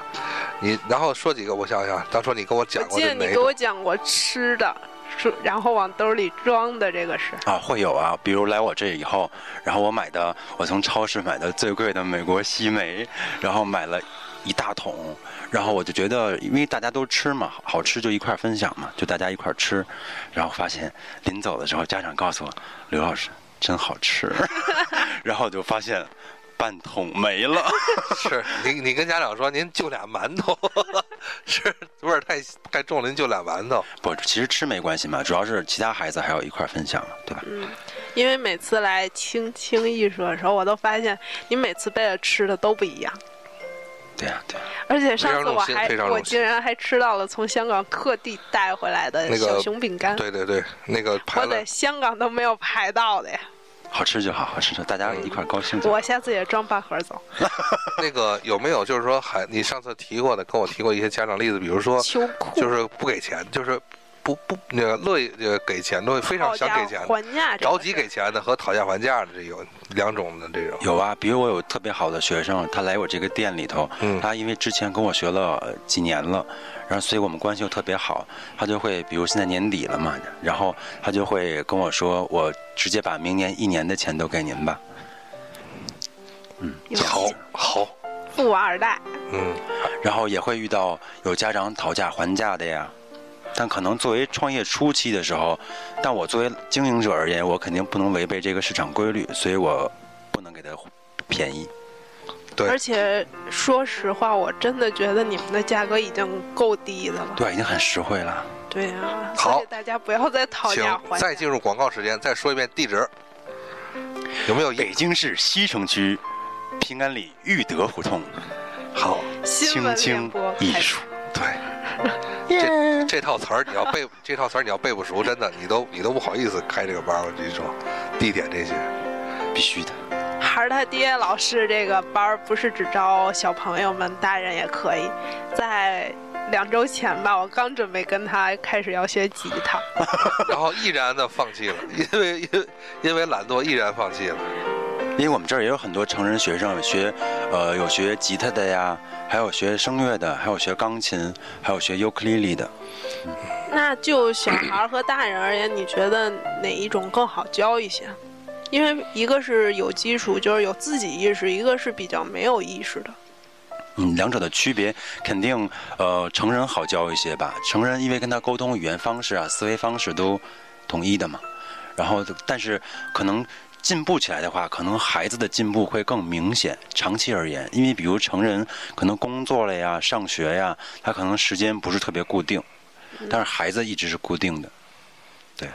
你然后说几个，我想想，当初你跟我我讲过记得你给我？讲过吃的，说然后往兜里装的这个是。啊，会有啊，比如来我这以后，然后我买的，我从超市买的最贵的美国西梅，然后买了一大桶，然后我就觉得，因为大家都吃嘛，好吃就一块儿分享嘛，就大家一块儿吃，然后发现临走的时候，家长告诉我，刘老师真好吃，*laughs* 然后我就发现半桶没了，*laughs* 是你你跟家长说，您就俩馒头，*laughs* 是味儿太太重了，您就俩馒头。不，其实吃没关系嘛，主要是其他孩子还要一块儿分享嘛，对吧？嗯，因为每次来轻轻艺术的时候，我都发现你每次备的吃的都不一样。对呀、对呀、而且上次我还我竟然还吃到了从香港特地带回来的那个小熊饼干，对对对，那个我在香港都没有排到的呀。好吃就好，好吃就大家一块高兴。我下次也装半盒走。*laughs* *laughs* 那个有没有就是说还你上次提过的，跟我提过一些家长例子，比如说秋裤就是不给钱，就是不不那个乐意呃给钱的，非常想给钱的，还价着急给钱的和讨价还价的这有两种的这种。有啊，比如我有特别好的学生，他来我这个店里头，嗯他因为之前跟我学了呃几年了，然后所以我们关系又特别好，他就会，比如现在年底了嘛，然后他就会跟我说，我直接把明年一年的钱都给您吧。嗯，好，好，富二代，嗯，然后也会遇到有家长讨价还价的呀。但可能作为创业初期的时候，但我作为经营者而言，我肯定不能违背这个市场规律，所以我不能给他便宜。对而且说实话，我真的觉得你们的价格已经够低的了。对，已经很实惠了。对啊，好大家不要再讨价还价。再进入广告时间，再说一遍地址，有没有北京市西城区平安里裕德胡同，好？新闻青青联播艺术。对，这这套词儿你要背，*laughs* 这套词儿你要背不熟，真的你都你都不好意思开这个班儿。我跟你说，地点这些，必须的。孩儿他爹老师这个班儿不是只招小朋友们，大人也可以。在两周前吧，我刚准备跟他开始要学吉他，*laughs* 然后毅然的放弃了，因为因为因为懒惰毅然放弃了。因为我们这儿也有很多成人学生学，呃，有学吉他的呀，还有学声乐的，还有学钢琴，还有学尤克里里的。那就小孩儿和大人而言，你觉得哪一种更好教一些？因为一个是有基础，就是有自己意识；一个是比较没有意识的。嗯，两者的区别肯定，呃，成人好教一些吧。成人因为跟他沟通语言方式啊、思维方式都统一的嘛，然后但是可能进步起来的话，可能孩子的进步会更明显。长期而言，因为比如成人可能工作了呀、上学呀，他可能时间不是特别固定，但是孩子一直是固定的。对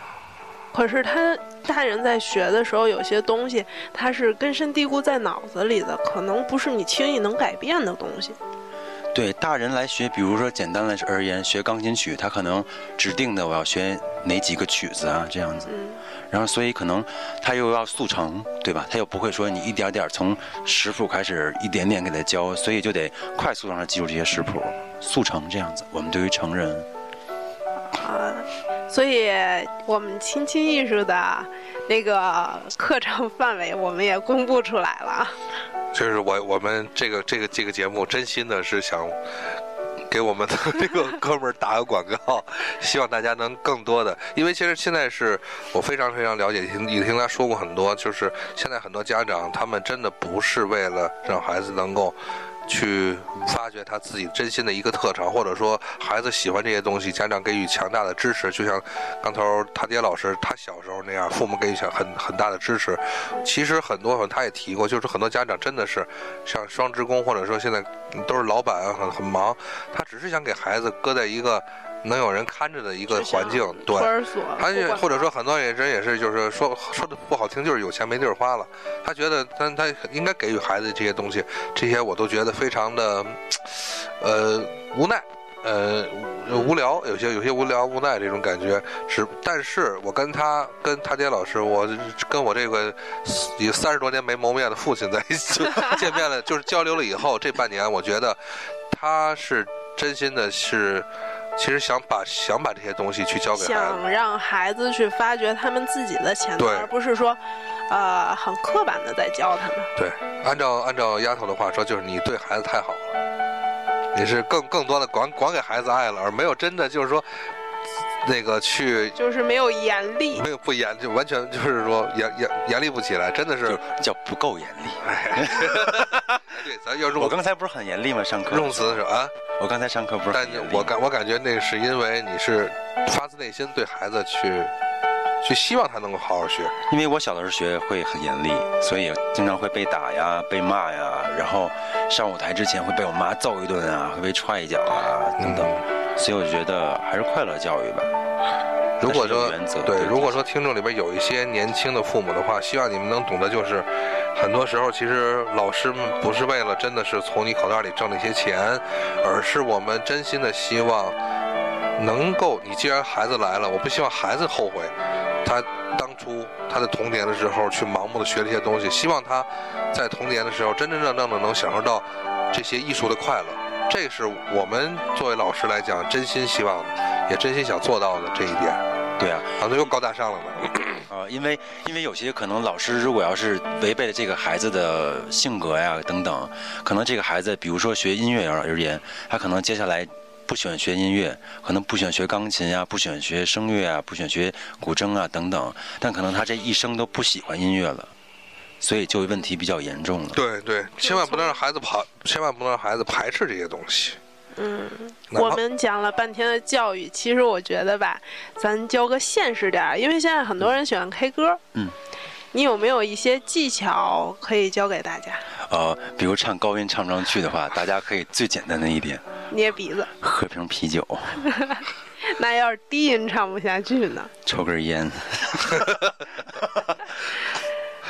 可是他大人在学的时候，有些东西他是根深蒂固在脑子里的，可能不是你轻易能改变的东西。对大人来学，比如说简单的而言，学钢琴曲，他可能指定的我要学哪几个曲子啊，这样子。嗯，然后所以可能他又要速成，对吧？他又不会说你一点点从识谱开始一点点给他教，所以就得快速让他记住这些识谱，速成这样子。我们对于成人，啊，所以我们亲亲艺术的那个课程范围，我们也公布出来了。就是我我们这个这个这个节目真心的是想给我们的这个哥们儿打个广告，希望大家能更多的，因为其实现在是我非常非常了解，听也听他说过很多，就是现在很多家长他们真的不是为了让孩子能够去发掘他自己真心的一个特长，或者说孩子喜欢这些东西，家长给予强大的支持。就像刚头他爹老师他小时候那样，父母给予很很大的支持。其实很多他也提过，就是很多家长真的是像双职工，或者说现在都是老板，很很忙，他只是想给孩子搁在一个。能有人看着的一个环境，对，而且或者说很多人也是，就是说说的不好听，就是有钱没地儿花了。他觉得，他他应该给予孩子这些东西，这些我都觉得非常的，呃，无奈，呃，无聊，有些有些无聊无奈这种感觉。是，但是我跟他跟他爹老师，我跟我这个已三十多年没谋面的父亲在一起 *laughs* 见面了，就是交流了以后，这半年我觉得他是真心的，是。其实想把想把这些东西去教给孩子，想让孩子去发掘他们自己的潜能，而不是说，呃，很刻板的在教他们。对，按照按照丫头的话说，就是你对孩子太好了，你是更更多的管管给孩子爱了，而没有真的就是说。那个去就是没有严厉，没有不严，就完全就是说严严严厉不起来，真的是叫不够严厉。*laughs* 对，咱要用我刚才不是很严厉吗？上课用词是啊，我刚才上课不是，但我感我感觉那是因为你是发自内心对孩子去去希望他能够好好学。因为我小的时候学会很严厉，所以经常会被打呀、被骂呀，然后上舞台之前会被我妈揍一顿啊，会被踹一脚啊等等。所以我觉得还是快乐教育吧。如果说对，如果说听众里边有一些年轻的父母的话，希望你们能懂得，就是很多时候其实老师们不是为了真的是从你口袋里挣那些钱，而是我们真心的希望能够，你既然孩子来了，我不希望孩子后悔他当初他的童年的时候去盲目的学这些东西，希望他在童年的时候真真正正的能享受到这些艺术的快乐。这是我们作为老师来讲，真心希望，也真心想做到的这一点。对啊，好像又高大上了呢。*clears throat* 啊，因为因为有些可能老师如果要是违背了这个孩子的性格呀等等，可能这个孩子，比如说学音乐而而言，他可能接下来不喜欢学音乐，可能不喜欢学钢琴啊，不喜欢学声乐啊，不喜欢学古筝啊等等，但可能他这一生都不喜欢音乐了。所以就问题比较严重了。对对，千万不能让孩子排，千万不能让孩子排斥这些东西。嗯，我们讲了半天的教育，其实我觉得吧，咱教个现实点儿，因为现在很多人喜欢 K 歌。嗯，你有没有一些技巧可以教给大家？呃，比如唱高音唱不上去的话，大家可以最简单的一点，捏鼻子，喝瓶啤酒。*laughs* 那要是低音唱不下去呢？抽根烟。*laughs*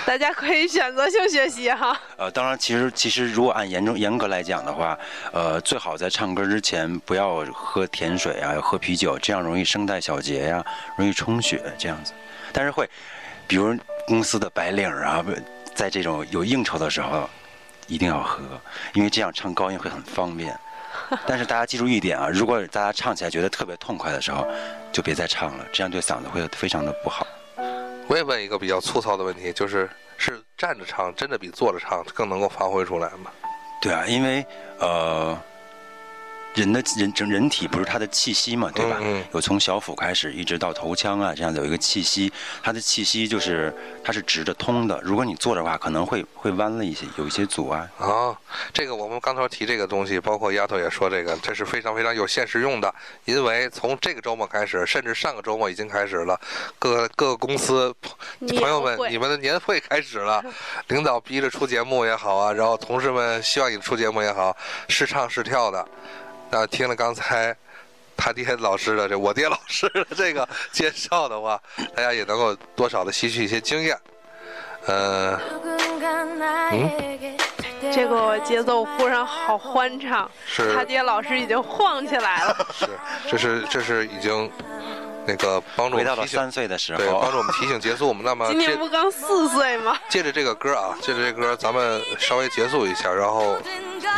大家可以选择性学习哈。呃，当然，其实其实如果按严重严格来讲的话，呃，最好在唱歌之前不要喝甜水啊，要喝啤酒，这样容易声带小结呀，容易充血这样子。但是会，比如公司的白领啊，在这种有应酬的时候，一定要喝，因为这样唱高音会很方便。*laughs* 但是大家记住一点啊，如果大家唱起来觉得特别痛快的时候，就别再唱了，这样对嗓子会非常的不好。我也问一个比较粗糙的问题，就是是站着唱真的比坐着唱更能够发挥出来吗？对啊，因为呃。人的人整人体不是他的气息嘛，对吧？有从小腹开始一直到头腔啊，这样子有一个气息，它的气息就是它是直的通的。如果你坐的话，可能会会弯了一些，有一些阻碍。啊，这个我们刚才提这个东西，包括丫头也说这个，这是非常非常有现实用的。因为从这个周末开始，甚至上个周末已经开始了，各各个公司朋友们，你们的年会开始了，*laughs* 领导逼着出节目也好啊，然后同事们希望你出节目也好，是唱是跳的。那听了刚才他爹老师的这我爹老师的这个介绍的话，大家也能够多少的吸取一些经验。呃，嗯，这个节奏忽然好欢畅，是他爹老师已经晃起来了。是，这是这是已经。那个帮助回到了三岁的时候，对，帮助我们提醒结束。我们那么今年不刚四岁吗？借着这个歌啊，借着这歌，咱们稍微结束一下，然后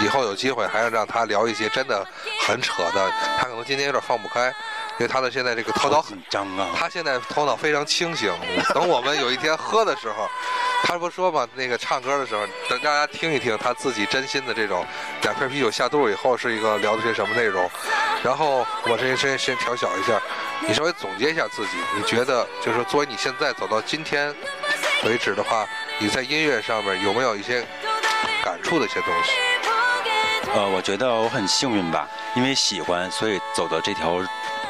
以后有机会还要让他聊一些真的很扯的。他可能今天有点放不开，因为他的现在这个头脑很张啊。他现在头脑非常清醒。等我们有一天喝的时候，他不说嘛，那个唱歌的时候，等大家听一听他自己真心的这种两瓶啤酒下肚以后是一个聊的些什么内容。然后我这先先调小一下。你稍微总结一下自己，你觉得就是，作为你现在走到今天为止的话，你在音乐上面有没有一些感触的一些东西？呃，我觉得我很幸运吧，因为喜欢，所以走到这条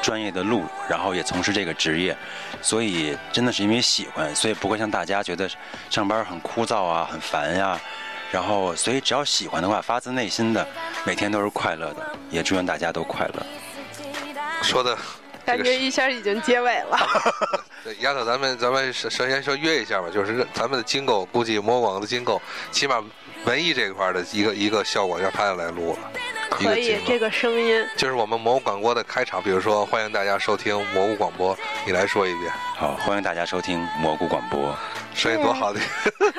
专业的路，然后也从事这个职业，所以真的是因为喜欢，所以不会像大家觉得上班很枯燥啊、很烦呀、然后，所以只要喜欢的话，发自内心的，每天都是快乐的，也祝愿大家都快乐。说的 *laughs* 感觉一下已经结尾了。*laughs* 对，丫头，咱们咱们首首先说约一下吧，就是咱们的金狗，估计魔广的金狗，起码文艺这一块的一个一个效果，让他来录了。一可以这个声音。就是我们蘑菇广播的开场，比如说欢迎大家收听蘑菇广播，你来说一遍，好，欢迎大家收听蘑菇广播。声音多好的，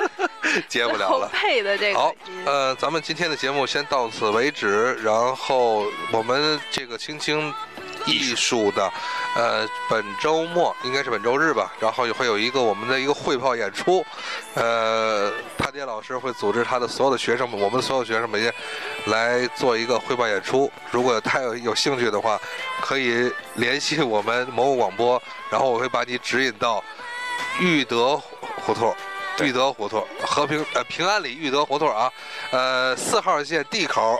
*laughs* 接不了了。配的这个好，呃，咱们今天的节目先到此为止，然后我们这个青青艺术的，呃，本周末应该是本周日吧，然后也会有一个我们的一个汇报演出，呃，潘爹老师会组织他的所有的学生们，我们所有学生们也来做一个汇报演出。如果他有有兴趣的话，可以联系我们某某广播，然后我会把你指引到裕德胡同。对裕德胡同，和平呃平安里裕德胡同啊，呃四号线 D 口，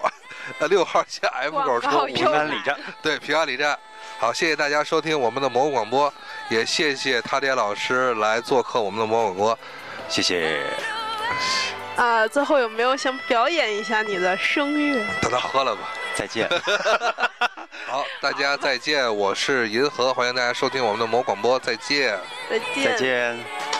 呃六号线 F 口出平安里站，*laughs* 对平安里站。好，谢谢大家收听我们的蘑菇广播，也谢谢他爹老师来做客我们的蘑菇广播。谢谢。啊，最后有没有想表演一下你的声乐？等他喝了吧。再见。*laughs* 好，大家再见，我是银河，欢迎大家收听我们的蘑菇广播，再见。再见。再见。